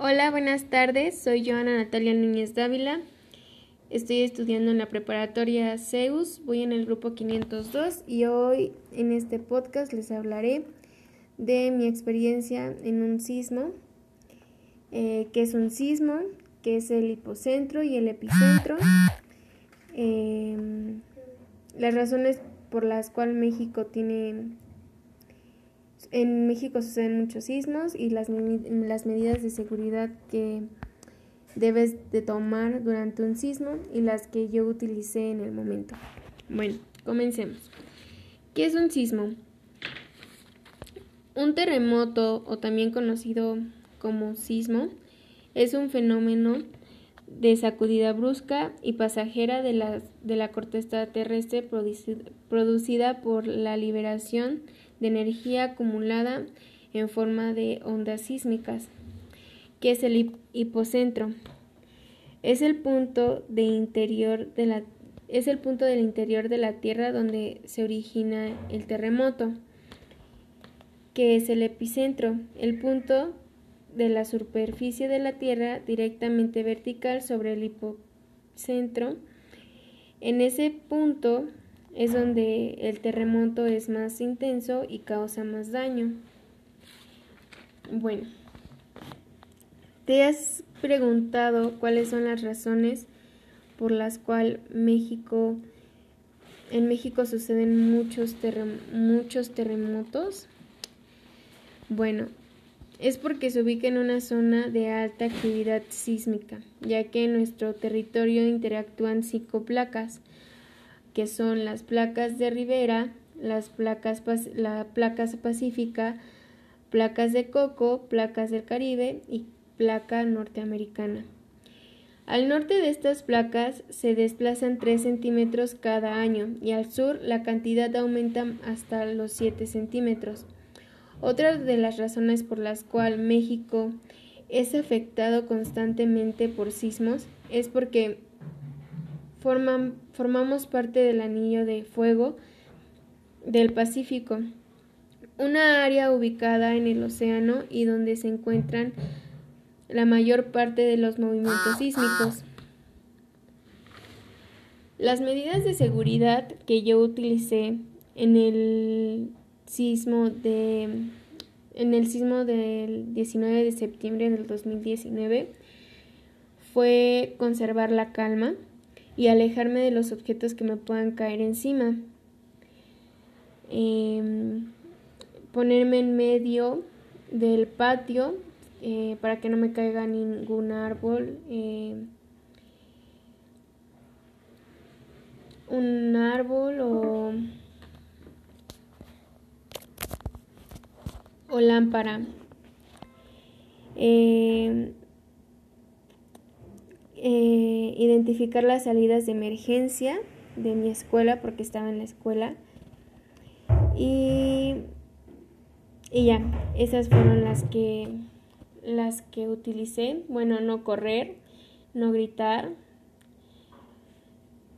Hola, buenas tardes. Soy Joana Natalia Núñez Dávila. Estoy estudiando en la preparatoria CEUS. Voy en el grupo 502 y hoy en este podcast les hablaré de mi experiencia en un sismo. Eh, ¿Qué es un sismo? ¿Qué es el hipocentro y el epicentro? Em, las razones por las cuales México tiene en México suceden muchos sismos y las, las medidas de seguridad que debes de tomar durante un sismo y las que yo utilicé en el momento. Bueno, comencemos. ¿Qué es un sismo? Un terremoto, o también conocido como sismo, es un fenómeno de sacudida brusca y pasajera de la, de la corteza terrestre producida por la liberación de energía acumulada en forma de ondas sísmicas, que es el hipocentro. Es el punto de interior de la es el punto del interior de la Tierra donde se origina el terremoto, que es el epicentro, el punto de la superficie de la Tierra directamente vertical sobre el hipocentro. En ese punto es donde el terremoto es más intenso y causa más daño. Bueno, ¿te has preguntado cuáles son las razones por las cuales México en México suceden muchos, muchos terremotos? Bueno, es porque se ubica en una zona de alta actividad sísmica, ya que en nuestro territorio interactúan cinco placas, que son las placas de Rivera, las placas, la placas pacífica, placas de coco, placas del Caribe y placa norteamericana. Al norte de estas placas se desplazan 3 centímetros cada año y al sur la cantidad aumenta hasta los 7 centímetros. Otra de las razones por las cuales México es afectado constantemente por sismos es porque formamos parte del anillo de fuego del Pacífico, una área ubicada en el océano y donde se encuentran la mayor parte de los movimientos sísmicos. Las medidas de seguridad que yo utilicé en el sismo de en el sismo del 19 de septiembre del 2019 fue conservar la calma, y alejarme de los objetos que me puedan caer encima. Em, ponerme en medio del patio eh, para que no me caiga ningún árbol. Eh, un árbol o, o lámpara. Eh, eh, identificar las salidas de emergencia de mi escuela porque estaba en la escuela y, y ya, esas fueron las que las que utilicé. Bueno, no correr, no gritar,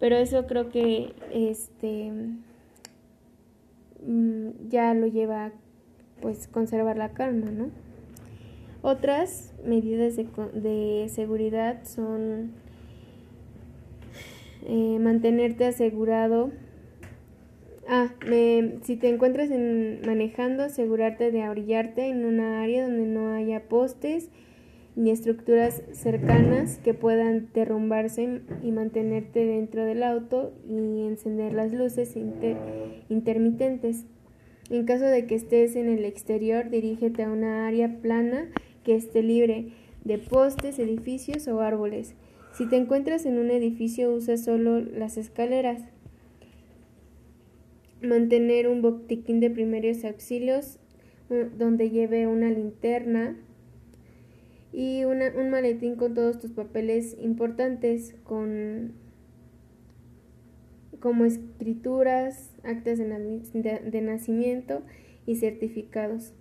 pero eso creo que este mm, ya lo lleva pues conservar la calma, ¿no? Otras medidas de, seguridad son eh, mantenerte asegurado. Ah, si te encuentras en, manejando, asegurarte de abrillarte en una área donde no haya postes ni estructuras cercanas que puedan derrumbarse y mantenerte dentro del auto y encender las luces intermitentes. En caso de que estés en el exterior, dirígete a una área plana que esté libre de postes, edificios o árboles. Si te encuentras en un edificio, usa solo las escaleras. Mantener un botiquín de primeros auxilios donde lleve una linterna y un maletín con todos tus papeles importantes, con como escrituras, actas de nacimiento y certificados.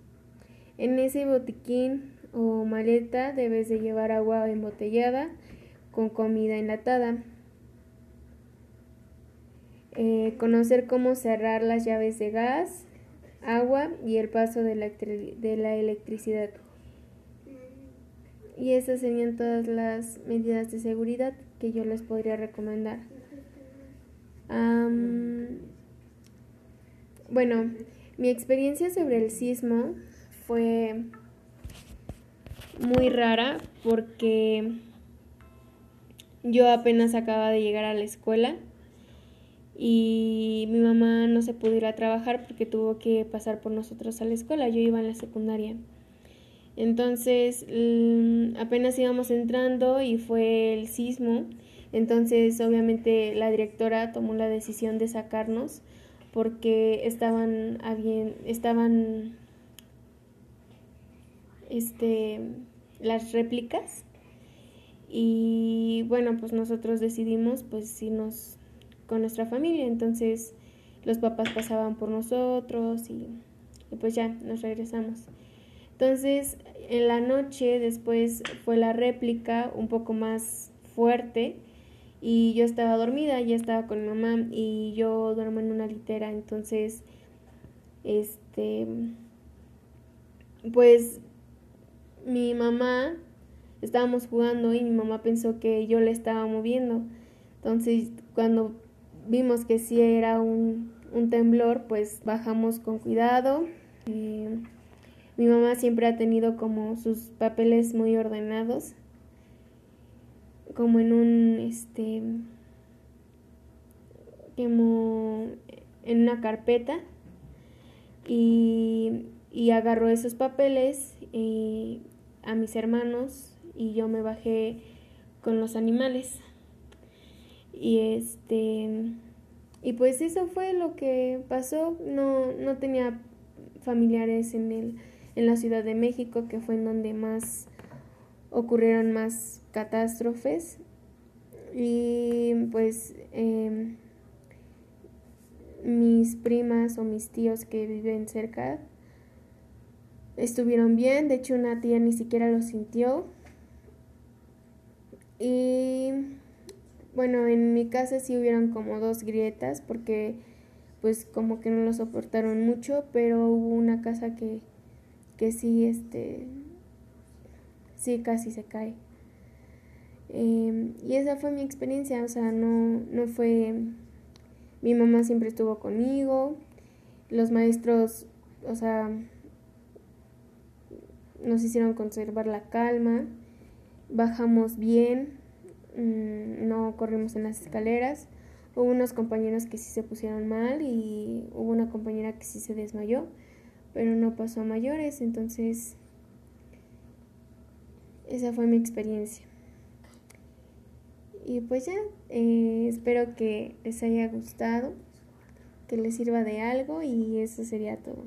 En ese botiquín o maleta debes de llevar agua embotellada con comida enlatada. Eh, conocer cómo cerrar las llaves de gas, agua y el paso de la, de la electricidad. y esas serían todas las medidas de seguridad que yo les podría recomendar. bueno, mi experiencia sobre el sismo fue muy rara porque yo apenas acababa de llegar a la escuela y mi mamá no se pudo ir a trabajar porque tuvo que pasar por nosotros a la escuela. Yo iba en la secundaria. Entonces mm, apenas íbamos entrando y fue el sismo. Entonces obviamente la directora tomó la decisión de sacarnos porque estaban, estaban este, las réplicas. Y bueno pues nosotros decidimos pues irnos con nuestra familia. Entonces los papás pasaban por nosotros y, pues ya nos regresamos. Entonces en la noche después fue la réplica un poco más fuerte y yo estaba dormida, ya estaba con mi mamá y yo duermo en una litera, entonces, este, pues mi mamá, estábamos jugando y mi mamá pensó que yo le estaba moviendo, entonces cuando vimos que sí era un, un temblor, pues bajamos con cuidado. mi mamá siempre ha tenido como sus papeles muy ordenados como en un, este, como en una carpeta y, y agarró esos papeles y, a mis hermanos y yo me bajé con los animales. Y este y pues eso fue lo que pasó. No no tenía familiares en el en la Ciudad de México que fue en donde más ocurrieron más catástrofes. Y pues em, mis primas o mis tíos que viven cerca estuvieron bien, de hecho una tía ni siquiera lo sintió y bueno, en mi casa sí hubieron como dos grietas porque pues como que no lo soportaron mucho, pero hubo una casa que, que sí, este, sí casi se cae. Em, y esa fue mi experiencia, o sea, no, no fue... Mi mamá siempre estuvo conmigo, los maestros, o sea, nos hicieron conservar la calma, bajamos bien, mm, no corrimos en las escaleras, hubo unos compañeros que sí se pusieron mal y hubo una compañera que sí se desmayó, pero no pasó a mayores, entonces esa fue mi experiencia. Y pues ya, eh, espero que les haya gustado, que les sirva de algo y eso sería todo.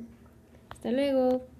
Hasta luego.